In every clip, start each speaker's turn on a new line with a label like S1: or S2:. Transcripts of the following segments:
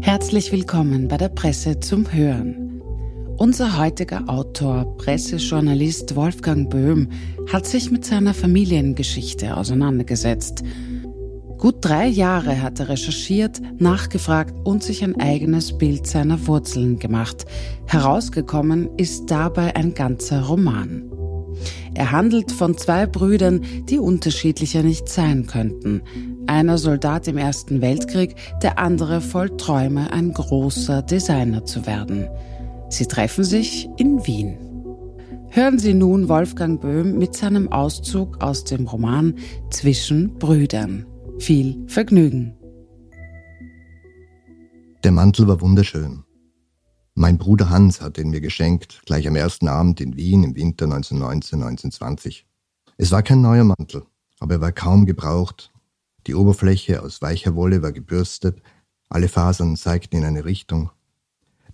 S1: Herzlich willkommen bei der Presse zum Hören. Unser heutiger Autor, Pressejournalist Wolfgang Böhm, hat sich mit seiner Familiengeschichte auseinandergesetzt. Gut drei Jahre hat er recherchiert, nachgefragt und sich ein eigenes Bild seiner Wurzeln gemacht. Herausgekommen ist dabei ein ganzer Roman. Er handelt von zwei Brüdern, die unterschiedlicher nicht sein könnten. Einer Soldat im Ersten Weltkrieg, der andere voll Träume, ein großer Designer zu werden. Sie treffen sich in Wien. Hören Sie nun Wolfgang Böhm mit seinem Auszug aus dem Roman Zwischen Brüdern. Viel Vergnügen.
S2: Der Mantel war wunderschön. Mein Bruder Hans hat ihn mir geschenkt, gleich am ersten Abend in Wien im Winter 1919, 1920. Es war kein neuer Mantel, aber er war kaum gebraucht. Die Oberfläche aus weicher Wolle war gebürstet, alle Fasern zeigten in eine Richtung.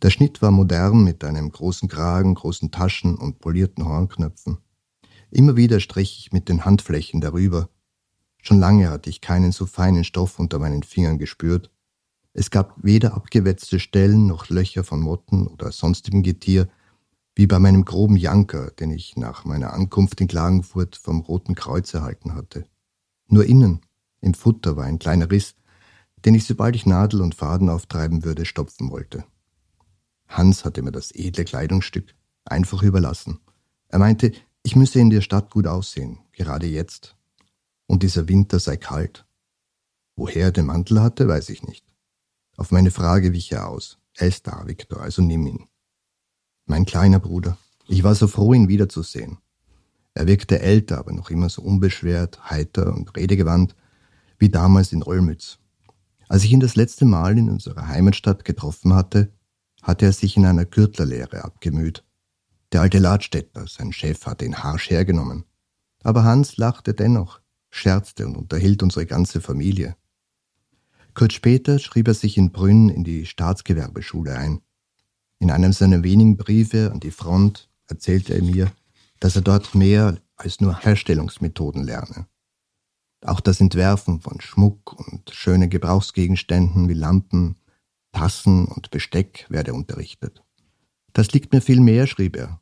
S2: Der Schnitt war modern mit einem großen Kragen, großen Taschen und polierten Hornknöpfen. Immer wieder strich ich mit den Handflächen darüber. Schon lange hatte ich keinen so feinen Stoff unter meinen Fingern gespürt. Es gab weder abgewetzte Stellen noch Löcher von Motten oder sonstigem Getier, wie bei meinem groben Janker, den ich nach meiner Ankunft in Klagenfurt vom Roten Kreuz erhalten hatte. Nur innen, im Futter, war ein kleiner Riss, den ich, sobald ich Nadel und Faden auftreiben würde, stopfen wollte. Hans hatte mir das edle Kleidungsstück einfach überlassen. Er meinte, ich müsse in der Stadt gut aussehen, gerade jetzt. Und dieser Winter sei kalt. Woher er den Mantel hatte, weiß ich nicht. Auf meine Frage wich er aus. Er ist da, Viktor, also nimm ihn. Mein kleiner Bruder. Ich war so froh, ihn wiederzusehen. Er wirkte älter, aber noch immer so unbeschwert, heiter und redegewandt wie damals in Olmütz. Als ich ihn das letzte Mal in unserer Heimatstadt getroffen hatte, hatte er sich in einer Gürtlerlehre abgemüht. Der alte Ladstädter, sein Chef, hatte ihn harsch hergenommen. Aber Hans lachte dennoch, scherzte und unterhielt unsere ganze Familie. Kurz später schrieb er sich in Brünn in die Staatsgewerbeschule ein. In einem seiner wenigen Briefe an die Front erzählte er mir, dass er dort mehr als nur Herstellungsmethoden lerne. Auch das Entwerfen von Schmuck und schönen Gebrauchsgegenständen wie Lampen, Tassen und Besteck werde unterrichtet. Das liegt mir viel mehr, schrieb er.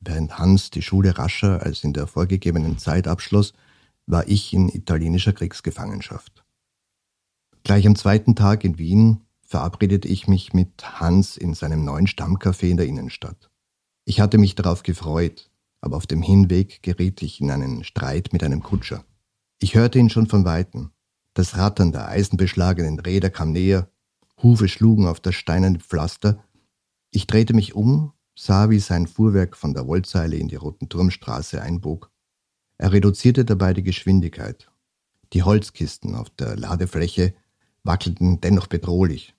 S2: Während Hans die Schule rascher als in der vorgegebenen Zeit abschloss, war ich in italienischer Kriegsgefangenschaft. Gleich am zweiten Tag in Wien verabredete ich mich mit Hans in seinem neuen Stammcafé in der Innenstadt. Ich hatte mich darauf gefreut, aber auf dem Hinweg geriet ich in einen Streit mit einem Kutscher. Ich hörte ihn schon von weitem. Das Rattern der eisenbeschlagenen Räder kam näher, Hufe schlugen auf das steinerne Pflaster. Ich drehte mich um, sah, wie sein Fuhrwerk von der Wollzeile in die Roten Turmstraße einbog. Er reduzierte dabei die Geschwindigkeit. Die Holzkisten auf der Ladefläche wackelten dennoch bedrohlich.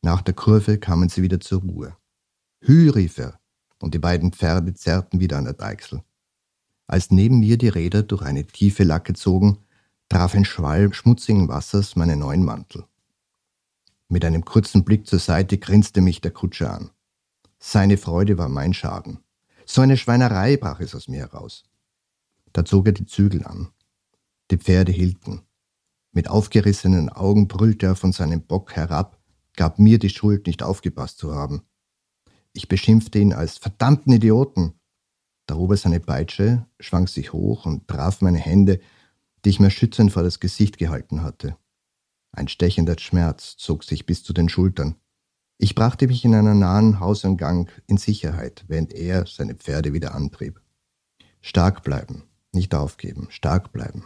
S2: Nach der Kurve kamen sie wieder zur Ruhe. Hü, rief er, und die beiden Pferde zerrten wieder an der Deichsel. Als neben mir die Räder durch eine tiefe Lacke zogen, traf ein Schwall schmutzigen Wassers meinen neuen Mantel. Mit einem kurzen Blick zur Seite grinste mich der Kutscher an. Seine Freude war mein Schaden. So eine Schweinerei brach es aus mir heraus. Da zog er die Zügel an. Die Pferde hielten. Mit aufgerissenen Augen brüllte er von seinem Bock herab, gab mir die Schuld, nicht aufgepasst zu haben. Ich beschimpfte ihn als verdammten Idioten. Da hob er seine Peitsche, schwang sich hoch und traf meine Hände, die ich mir schützend vor das Gesicht gehalten hatte. Ein stechender Schmerz zog sich bis zu den Schultern. Ich brachte mich in einer nahen Hausangang in Sicherheit, während er seine Pferde wieder antrieb. Stark bleiben, nicht aufgeben, stark bleiben,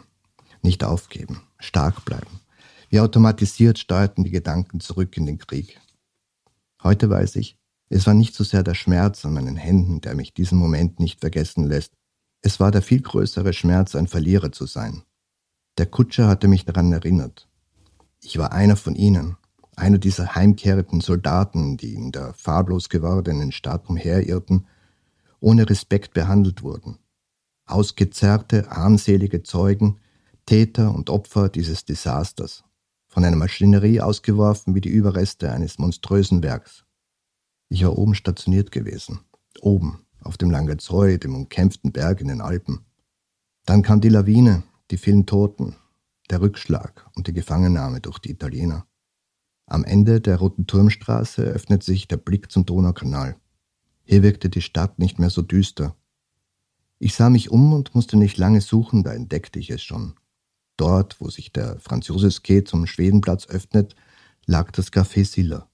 S2: nicht aufgeben, stark bleiben. Wie automatisiert steuerten die Gedanken zurück in den Krieg. Heute weiß ich, es war nicht so sehr der Schmerz an meinen Händen, der mich diesen Moment nicht vergessen lässt. Es war der viel größere Schmerz, ein Verlierer zu sein. Der Kutscher hatte mich daran erinnert. Ich war einer von ihnen, einer dieser heimkehrenden Soldaten, die in der farblos gewordenen Stadt umherirrten, ohne Respekt behandelt wurden. Ausgezerrte, armselige Zeugen, Täter und Opfer dieses Desasters, von einer Maschinerie ausgeworfen wie die Überreste eines monströsen Werks. Ich war oben stationiert gewesen, oben, auf dem Langezeu, dem umkämpften Berg in den Alpen. Dann kam die Lawine, die vielen Toten, der Rückschlag und die Gefangennahme durch die Italiener. Am Ende der Roten Turmstraße öffnet sich der Blick zum Donaukanal. Hier wirkte die Stadt nicht mehr so düster. Ich sah mich um und musste nicht lange suchen, da entdeckte ich es schon. Dort, wo sich der Franz-Josefs-Quai zum Schwedenplatz öffnet, lag das Café Silla.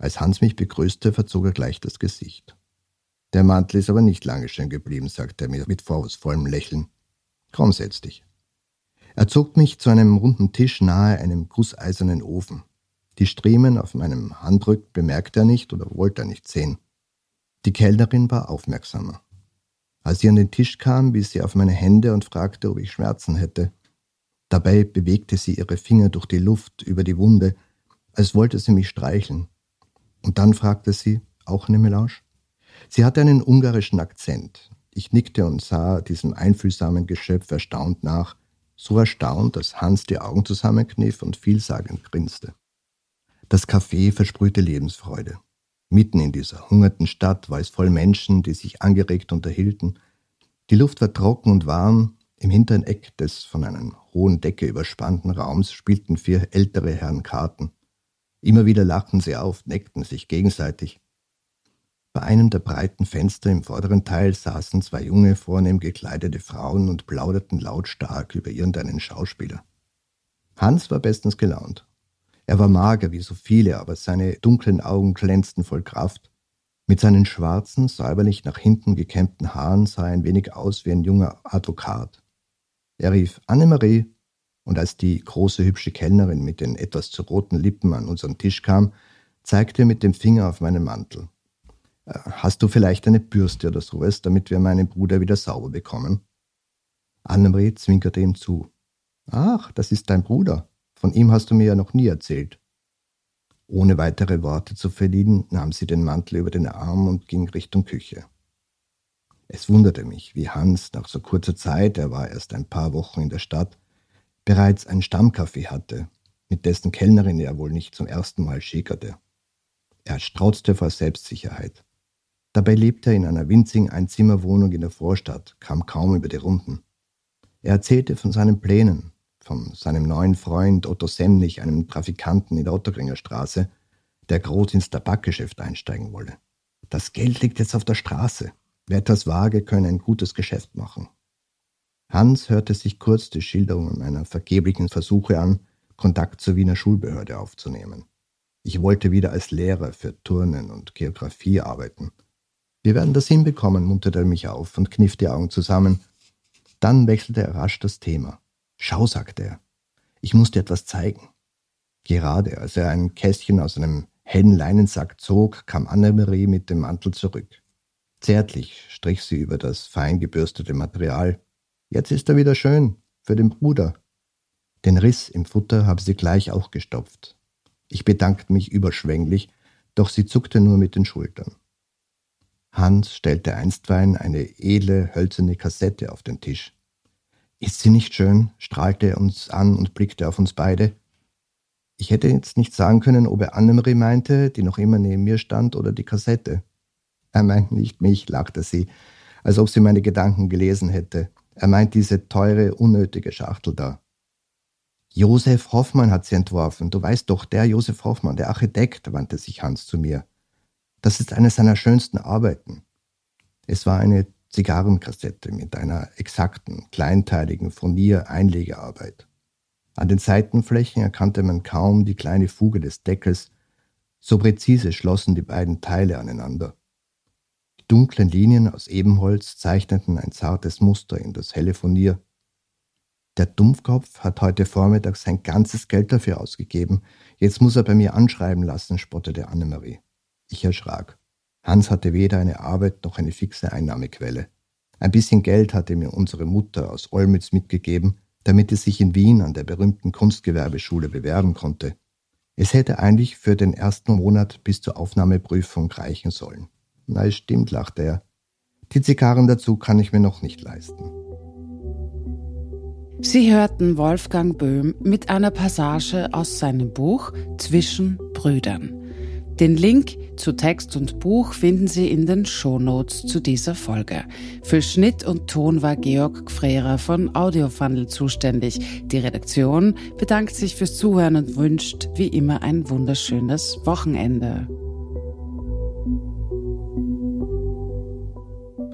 S2: Als Hans mich begrüßte, verzog er gleich das Gesicht. Der Mantel ist aber nicht lange schön geblieben, sagte er mir mit vorwurfsvollem Lächeln. Komm, setz dich. Er zog mich zu einem runden Tisch nahe einem gusseisernen Ofen. Die Striemen auf meinem Handrück bemerkte er nicht oder wollte er nicht sehen. Die Kellnerin war aufmerksamer. Als sie an den Tisch kam, wies sie auf meine Hände und fragte, ob ich Schmerzen hätte. Dabei bewegte sie ihre Finger durch die Luft über die Wunde, als wollte sie mich streicheln. Und dann fragte sie, auch eine Melange? Sie hatte einen ungarischen Akzent. Ich nickte und sah diesem einfühlsamen Geschöpf erstaunt nach, so erstaunt, dass Hans die Augen zusammenkniff und vielsagend grinste. Das Café versprühte Lebensfreude. Mitten in dieser hungerten Stadt war es voll Menschen, die sich angeregt unterhielten. Die Luft war trocken und warm. Im hinteren Eck des von einer hohen Decke überspannten Raums spielten vier ältere Herren Karten. Immer wieder lachten sie auf, neckten sich gegenseitig. Bei einem der breiten Fenster im vorderen Teil saßen zwei junge, vornehm gekleidete Frauen und plauderten lautstark über irgendeinen Schauspieler. Hans war bestens gelaunt. Er war mager wie so viele, aber seine dunklen Augen glänzten voll Kraft. Mit seinen schwarzen, säuberlich nach hinten gekämmten Haaren sah er ein wenig aus wie ein junger Advokat. Er rief Annemarie, und als die große hübsche Kellnerin mit den etwas zu roten Lippen an unseren Tisch kam, zeigte er mit dem Finger auf meinen Mantel. Äh, hast du vielleicht eine Bürste oder sowas, damit wir meinen Bruder wieder sauber bekommen? Annemarie zwinkerte ihm zu. Ach, das ist dein Bruder. Von ihm hast du mir ja noch nie erzählt. Ohne weitere Worte zu verlieren, nahm sie den Mantel über den Arm und ging Richtung Küche. Es wunderte mich, wie Hans nach so kurzer Zeit, er war erst ein paar Wochen in der Stadt, bereits ein Stammcafé hatte, mit dessen Kellnerin er wohl nicht zum ersten Mal schickerte. Er strauzte vor Selbstsicherheit. Dabei lebte er in einer winzigen Einzimmerwohnung in der Vorstadt, kam kaum über die Runden. Er erzählte von seinen Plänen, von seinem neuen Freund Otto Semnich, einem Trafikanten in der Ottergringer Straße, der groß ins Tabakgeschäft einsteigen wolle. Das Geld liegt jetzt auf der Straße. Wer etwas wage, könne ein gutes Geschäft machen. Hans hörte sich kurz die Schilderungen meiner vergeblichen Versuche an, Kontakt zur Wiener Schulbehörde aufzunehmen. Ich wollte wieder als Lehrer für Turnen und Geographie arbeiten. Wir werden das hinbekommen, munterte er mich auf und kniff die Augen zusammen. Dann wechselte er rasch das Thema. Schau, sagte er, ich muss dir etwas zeigen. Gerade als er ein Kästchen aus einem hellen Leinensack zog, kam Annemarie mit dem Mantel zurück. Zärtlich strich sie über das fein gebürstete Material. Jetzt ist er wieder schön, für den Bruder. Den Riss im Futter habe sie gleich auch gestopft. Ich bedankte mich überschwänglich, doch sie zuckte nur mit den Schultern. Hans stellte einstweilen eine edle, hölzerne Kassette auf den Tisch. Ist sie nicht schön? strahlte er uns an und blickte auf uns beide. Ich hätte jetzt nicht sagen können, ob er Annemarie meinte, die noch immer neben mir stand, oder die Kassette. Er meint nicht mich, lachte sie, als ob sie meine Gedanken gelesen hätte. Er meint diese teure, unnötige Schachtel da. Josef Hoffmann hat sie entworfen. Du weißt doch, der Josef Hoffmann, der Architekt, wandte sich Hans zu mir. Das ist eine seiner schönsten Arbeiten. Es war eine Zigarrenkassette mit einer exakten, kleinteiligen Furnier-Einlegearbeit. An den Seitenflächen erkannte man kaum die kleine Fuge des Deckels, so präzise schlossen die beiden Teile aneinander. Dunklen Linien aus Ebenholz zeichneten ein zartes Muster in das helle Furnier. Der Dumpfkopf hat heute Vormittag sein ganzes Geld dafür ausgegeben. Jetzt muss er bei mir anschreiben lassen, spottete Annemarie. Ich erschrak. Hans hatte weder eine Arbeit noch eine fixe Einnahmequelle. Ein bisschen Geld hatte mir unsere Mutter aus Olmütz mitgegeben, damit er sich in Wien an der berühmten Kunstgewerbeschule bewerben konnte. Es hätte eigentlich für den ersten Monat bis zur Aufnahmeprüfung reichen sollen. Es stimmt, lachte er. Die Zigarren dazu kann ich mir noch nicht leisten.
S1: Sie hörten Wolfgang Böhm mit einer Passage aus seinem Buch Zwischen Brüdern. Den Link zu Text und Buch finden Sie in den Shownotes zu dieser Folge. Für Schnitt und Ton war Georg Gfrera von Audiofundel zuständig. Die Redaktion bedankt sich fürs Zuhören und wünscht wie immer ein wunderschönes Wochenende.